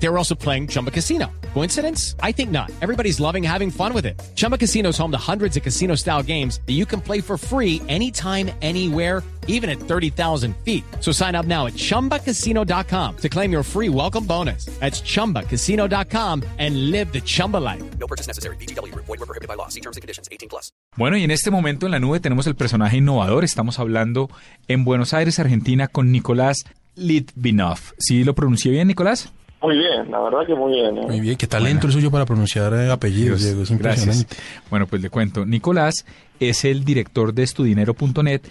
They were also playing Chumba Casino. Coincidence? I think not. Everybody's loving having fun with it. Chumba Casino is home to hundreds of casino style games that you can play for free anytime, anywhere, even at 30,000 feet. So sign up now at chumbacasino.com to claim your free welcome bonus. That's chumbacasino.com and live the Chumba life. No purchase necessary. BGW. Void were prohibited by law. See terms and conditions. 18 plus. Bueno, y en este momento en la nube tenemos el personaje innovador. Estamos hablando en Buenos Aires, Argentina, con Nicolás Litvinov. ¿Sí lo pronuncié bien, Nicolás? Muy bien, la verdad que muy bien. ¿eh? Muy bien, qué talento el suyo para pronunciar eh, apellidos, Diego, es impresionante. Gracias. Bueno, pues le cuento. Nicolás es el director de estudinero.net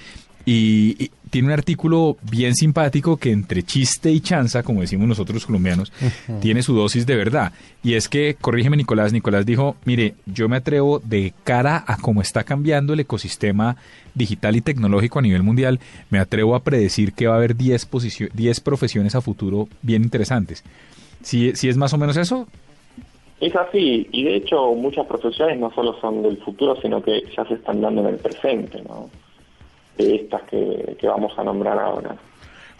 y, y tiene un artículo bien simpático que entre chiste y chanza, como decimos nosotros colombianos, tiene su dosis de verdad. Y es que, corrígeme Nicolás, Nicolás dijo, mire, yo me atrevo de cara a cómo está cambiando el ecosistema digital y tecnológico a nivel mundial, me atrevo a predecir que va a haber 10, 10 profesiones a futuro bien interesantes. ¿Sí, ¿Sí es más o menos eso? Es así, y de hecho muchas profesiones no solo son del futuro, sino que ya se están dando en el presente, ¿no? De estas que, que vamos a nombrar ahora.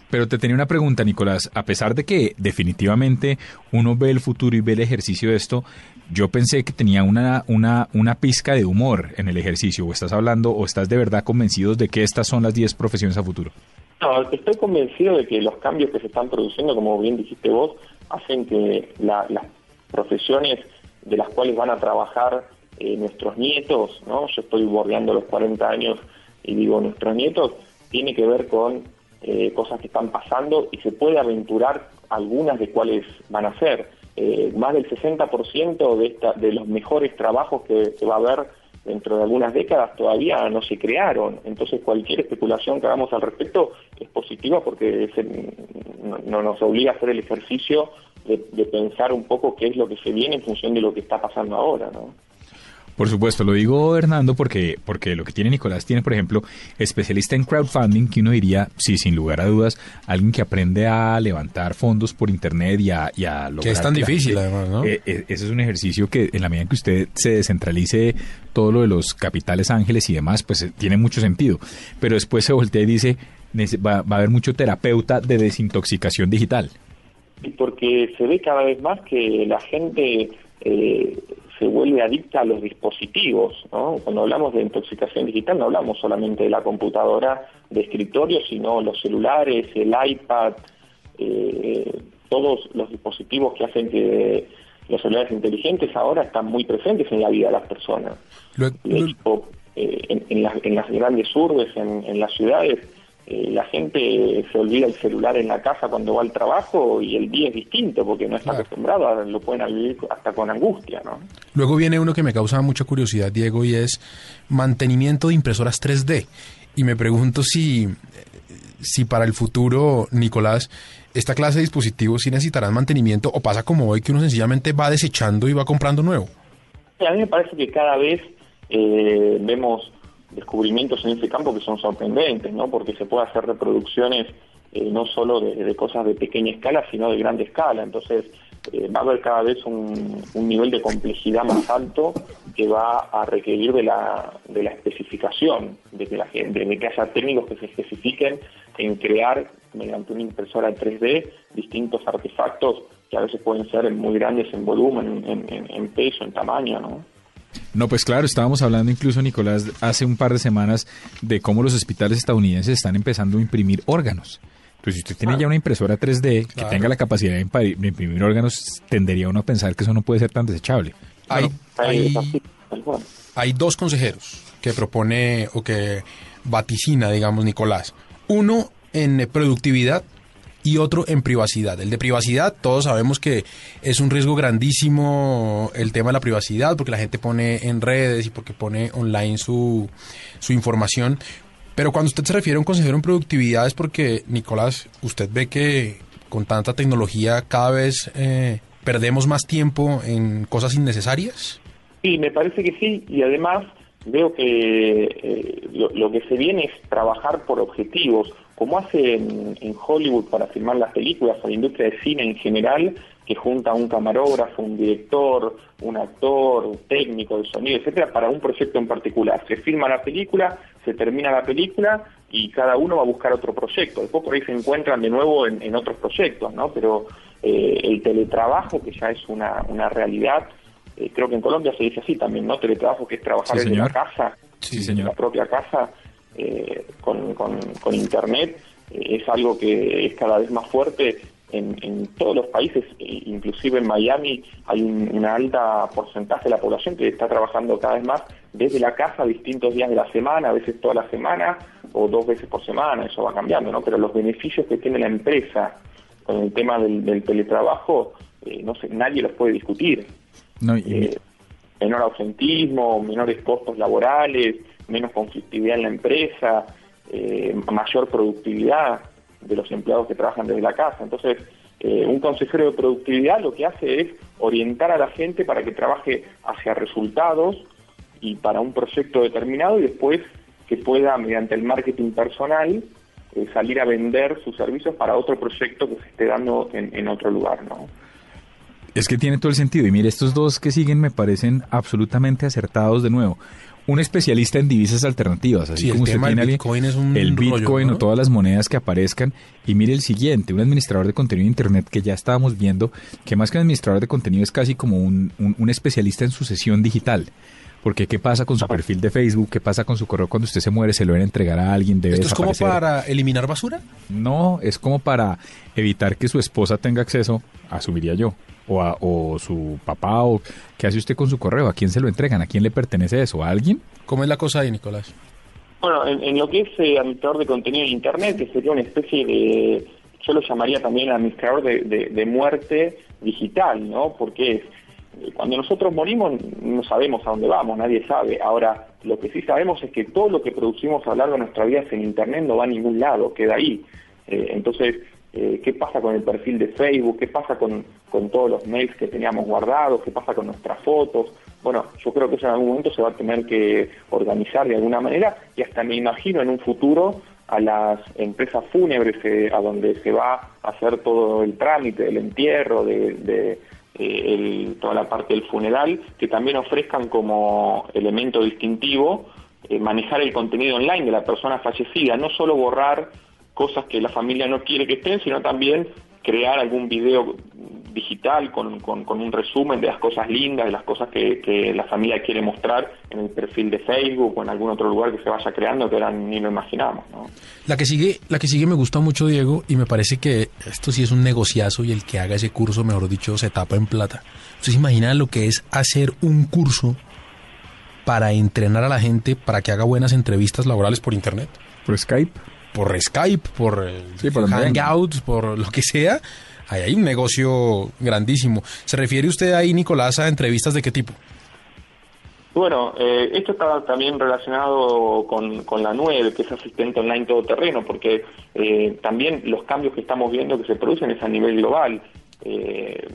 Pero te tenía una pregunta, Nicolás. A pesar de que definitivamente uno ve el futuro y ve el ejercicio de esto, yo pensé que tenía una, una, una pizca de humor en el ejercicio. ¿O estás hablando o estás de verdad convencidos de que estas son las 10 profesiones a futuro? No, estoy convencido de que los cambios que se están produciendo, como bien dijiste vos, hacen que la, las profesiones de las cuales van a trabajar eh, nuestros nietos, ¿no? Yo estoy bordeando los 40 años y digo nuestros nietos, tiene que ver con eh, cosas que están pasando y se puede aventurar algunas de cuáles van a ser. Eh, más del 60% de, esta, de los mejores trabajos que, que va a haber dentro de algunas décadas todavía no se crearon. Entonces cualquier especulación que hagamos al respecto es positiva porque no, no, nos obliga a hacer el ejercicio de, de, pensar un poco qué es lo que se viene en función de lo que está pasando ahora. ¿no? Por supuesto, lo digo Hernando porque, porque lo que tiene Nicolás tiene, por ejemplo, especialista en crowdfunding, que uno diría, sí, sin lugar a dudas, alguien que aprende a levantar fondos por internet y a, y a lograr... Que es tan difícil, además, ¿no? Eh, eh, ese es un ejercicio que en la medida en que usted se descentralice todo lo de los capitales ángeles y demás, pues eh, tiene mucho sentido. Pero después se voltea y dice, va, va a haber mucho terapeuta de desintoxicación digital. Y porque se ve cada vez más que la gente... Eh, se vuelve adicta a los dispositivos. ¿no? Cuando hablamos de intoxicación digital no hablamos solamente de la computadora de escritorio, sino los celulares, el iPad, eh, todos los dispositivos que hacen que los celulares inteligentes ahora están muy presentes en la vida de las personas. Eh, en, en, las, en, las, grandes urbes, en, en las ciudades, eh, la gente se olvida el celular en la casa cuando va al trabajo y el día es distinto porque no está claro. acostumbrado, lo pueden vivir hasta con angustia, ¿no? Luego viene uno que me causa mucha curiosidad, Diego, y es mantenimiento de impresoras 3D. Y me pregunto si, si para el futuro, Nicolás, esta clase de dispositivos sí necesitarán mantenimiento o pasa como hoy que uno sencillamente va desechando y va comprando nuevo. A mí me parece que cada vez eh, vemos descubrimientos en ese campo que son sorprendentes, ¿no? Porque se puede hacer reproducciones eh, no solo de, cosas de pequeña escala, sino de grande escala. Entonces, eh, va a haber cada vez un, nivel de complejidad más alto que va a requerir de la, de la especificación, de que, la gente, de que haya técnicos que se especifiquen en crear mediante una impresora 3D distintos artefactos que a veces pueden ser muy grandes en volumen, en, en, en peso, en tamaño, ¿no? No, pues claro, estábamos hablando incluso, Nicolás, hace un par de semanas de cómo los hospitales estadounidenses están empezando a imprimir órganos. Pues si usted tiene ah. ya una impresora 3D claro. que tenga la capacidad de imprimir órganos, tendería uno a pensar que eso no puede ser tan desechable. Hay, hay, hay dos consejeros que propone o que vaticina, digamos, Nicolás. Uno en productividad y otro en privacidad. El de privacidad, todos sabemos que es un riesgo grandísimo el tema de la privacidad, porque la gente pone en redes y porque pone online su, su información. Pero cuando usted se refiere a un consejero en productividad es porque, Nicolás, usted ve que con tanta tecnología cada vez eh, perdemos más tiempo en cosas innecesarias. Sí, me parece que sí, y además veo que eh, lo, lo, que se viene es trabajar por objetivos. Como hace en, Hollywood para filmar las películas o la industria de cine en general, que junta un camarógrafo, un director, un actor, un técnico de sonido, etcétera, para un proyecto en particular. Se filma la película, se termina la película y cada uno va a buscar otro proyecto. Después por ahí se encuentran de nuevo en, otros proyectos, ¿no? Pero eh, el teletrabajo, que ya es una, una realidad, eh, creo que en Colombia se dice así también, ¿no? Teletrabajo, que es trabajar en la casa, en la propia casa, eh, con, con, con, Internet, es algo que es cada vez más fuerte en, todos los países, e inclusive en Miami, hay un, una alta porcentaje de la población que está trabajando cada vez más desde la casa distintos días de la semana, a veces toda la semana o dos veces por semana, eso va cambiando, ¿no? Pero los beneficios que tiene la empresa con el tema del, teletrabajo, eh, no sé, nadie los puede discutir. Eh, menor ausentismo, menores costos laborales, menos conflictividad en la empresa, eh, mayor productividad de los empleados que trabajan desde la casa. Entonces, eh, un consejero de productividad lo que hace es orientar a la gente para que trabaje hacia resultados y para un proyecto determinado y después que pueda, mediante el marketing personal, eh, salir a vender sus servicios para otro proyecto que se esté dando en, en otro lugar, ¿no? Es que tiene todo el sentido. Y mire, estos dos que siguen me parecen absolutamente acertados de nuevo un especialista en divisas alternativas, así como usted tiene el Bitcoin es un el Bitcoin o todas las monedas que aparezcan. Y mire el siguiente, un administrador de contenido de Internet que ya estábamos viendo, que más que un administrador de contenido es casi como un, un, especialista en sucesión digital. Porque qué pasa con su perfil de Facebook, qué pasa con su correo cuando usted se muere, se lo van a entregar a alguien, debe ¿Esto es como para eliminar basura? No, es como para evitar que su esposa tenga acceso, asumiría yo, o, o su papá, o qué hace usted con su correo, a quién se lo entregan, a quién le pertenece eso, a alguien. ¿Cómo es la cosa ahí, Nicolás? Bueno, en, lo que es eh, administrador de contenido en Internet, que sería una especie de, yo lo llamaría también administrador de, muerte digital, ¿no? Porque eh, cuando nosotros morimos no sabemos a dónde vamos, nadie sabe. Ahora, lo que sí sabemos es que todo lo que producimos a lo largo de nuestra vida en Internet no va a ningún lado, queda ahí. Eh, entonces, eh, qué pasa con el perfil de Facebook, qué pasa con, con, todos los mails que teníamos guardados, qué pasa con nuestras fotos. Bueno, yo creo que eso en algún momento se va a tener que organizar de alguna manera y hasta me imagino en un futuro a las empresas fúnebres eh, a donde se va a hacer todo el trámite del entierro, de, eh, toda la parte del funeral, que también ofrezcan como elemento distintivo manejar el contenido online de la persona fallecida, no solo borrar cosas que la familia no quiere que estén, sino también crear algún video digital con, con, un resumen de las cosas lindas, de las cosas que, la familia quiere mostrar en el perfil de Facebook o en algún otro lugar que se vaya creando que ahora ni lo imaginamos. La que sigue, la que sigue me gusta mucho, Diego, y me parece que esto sí es un negociazo y el que haga ese curso, mejor dicho, se tapa en plata. ¿Usted se imagina lo que es hacer un curso para entrenar a la gente para que haga buenas entrevistas laborales por Internet? Por Skype por Skype, por, sí, por Hangouts, por lo que sea, ahí hay un negocio grandísimo. ¿Se refiere usted ahí, Nicolás, a entrevistas de qué tipo? Bueno, eh, esto está también relacionado con, con, la 9, que es asistente online todoterreno, porque eh, también los cambios que estamos viendo que se producen es a nivel global. Eh,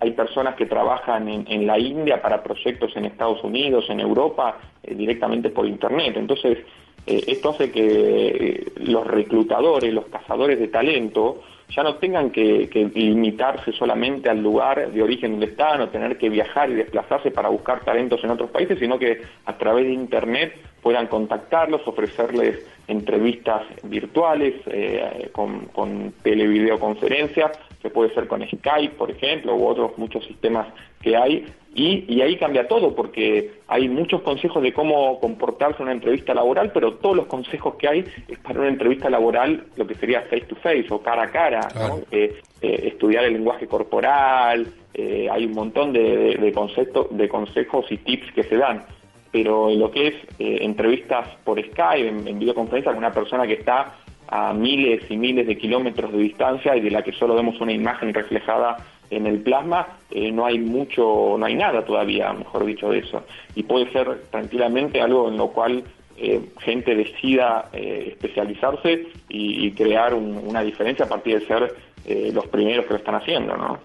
hay personas que trabajan en, en, la India para proyectos en Estados Unidos, en Europa, directamente por Internet. Entonces, eh, esto hace que eh, los reclutadores, los cazadores de talento, ya no tengan que, limitarse solamente al lugar de origen donde están o tener que viajar y desplazarse para buscar talentos en otros países, sino que a través de Internet puedan contactarlos, ofrecerles entrevistas virtuales eh, con, con televideoconferencias, que puede ser con Skype, por ejemplo, u otros muchos sistemas que hay, y, ahí cambia todo, porque hay muchos consejos de cómo comportarse en una entrevista laboral, pero todos los consejos que hay es para una entrevista laboral lo que sería face to face o cara a cara, eh, eh, estudiar el lenguaje corporal, eh, hay un montón de, de, conceptos, de consejos y tips que se dan. Pero en lo que es entrevistas por Skype, en videoconferencia con una persona que está a miles y miles de kilómetros de distancia y de la que solo vemos una imagen reflejada en el plasma eh, no hay mucho, no hay nada todavía, mejor dicho, de eso. Y puede ser tranquilamente algo en lo cual eh, gente decida eh, especializarse y, crear una diferencia a partir de ser los primeros que lo están haciendo, ¿no?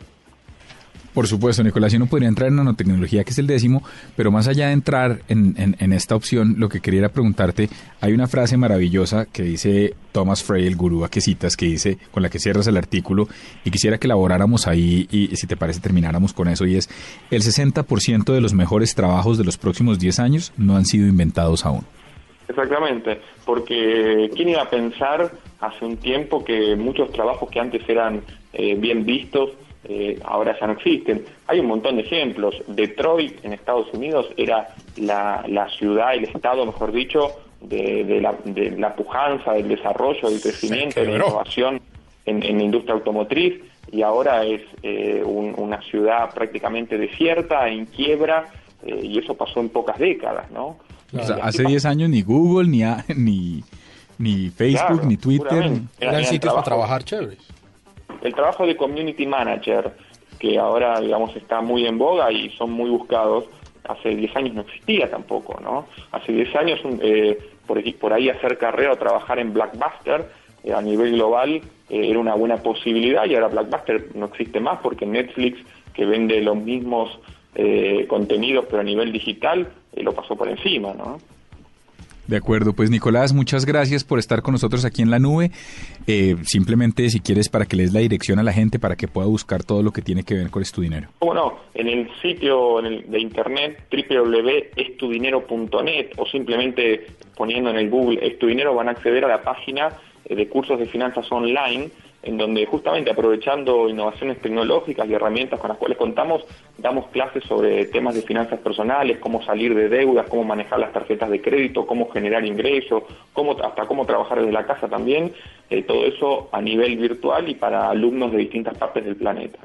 Por supuesto, Nicolás, yo no podría entrar en nanotecnología, que es el décimo, pero más allá de entrar en, esta opción, lo que quería preguntarte, hay una frase maravillosa que dice Thomas Frey, el gurú a que citas, que dice, con la que cierras el artículo, y quisiera que elaboráramos ahí, y, si te parece termináramos con eso, y es, el 60% de los mejores trabajos de los próximos 10 años no han sido inventados aún. Exactamente, porque ¿quién iba a pensar hace un tiempo que muchos trabajos que antes eran eh, bien vistos, eh, ahora ya no existen. Hay un montón de ejemplos. Detroit en Estados Unidos era la, ciudad, el estado, mejor dicho, de, la, pujanza, del desarrollo, del crecimiento, de la innovación en, la industria automotriz y ahora es eh, una ciudad prácticamente desierta, en quiebra, eh, y eso pasó en pocas décadas, ¿no? hace 10 años ni Google, ni, ni, ni Facebook, ni Twitter. Eran sitios para trabajar chéveres el trabajo de community manager, que ahora, digamos, está muy en boga y son muy buscados, hace 10 años no existía tampoco, ¿no? Hace 10 años, eh, por, ahí hacer carrera o trabajar en Blackbuster eh, a nivel global eh, era una buena posibilidad y ahora Blackbuster no existe más porque Netflix, que vende los mismos contenidos pero a nivel digital, lo pasó por encima, ¿no? De acuerdo, pues Nicolás, muchas gracias por estar con nosotros aquí en la nube. Eh, simplemente, si quieres, para que les la dirección a la gente para que pueda buscar todo lo que tiene que ver con Estudinero. Bueno, en el sitio de internet www.estudinero.net o simplemente poniendo en el Google Estudinero van a acceder a la página eh, de cursos de finanzas online en donde justamente aprovechando innovaciones tecnológicas y herramientas con las cuales contamos, damos clases sobre temas de finanzas personales, cómo salir de deudas, cómo manejar las tarjetas de crédito, cómo generar ingresos, cómo, hasta cómo trabajar desde la casa también, eh, todo eso a nivel virtual y para alumnos de distintas partes del planeta.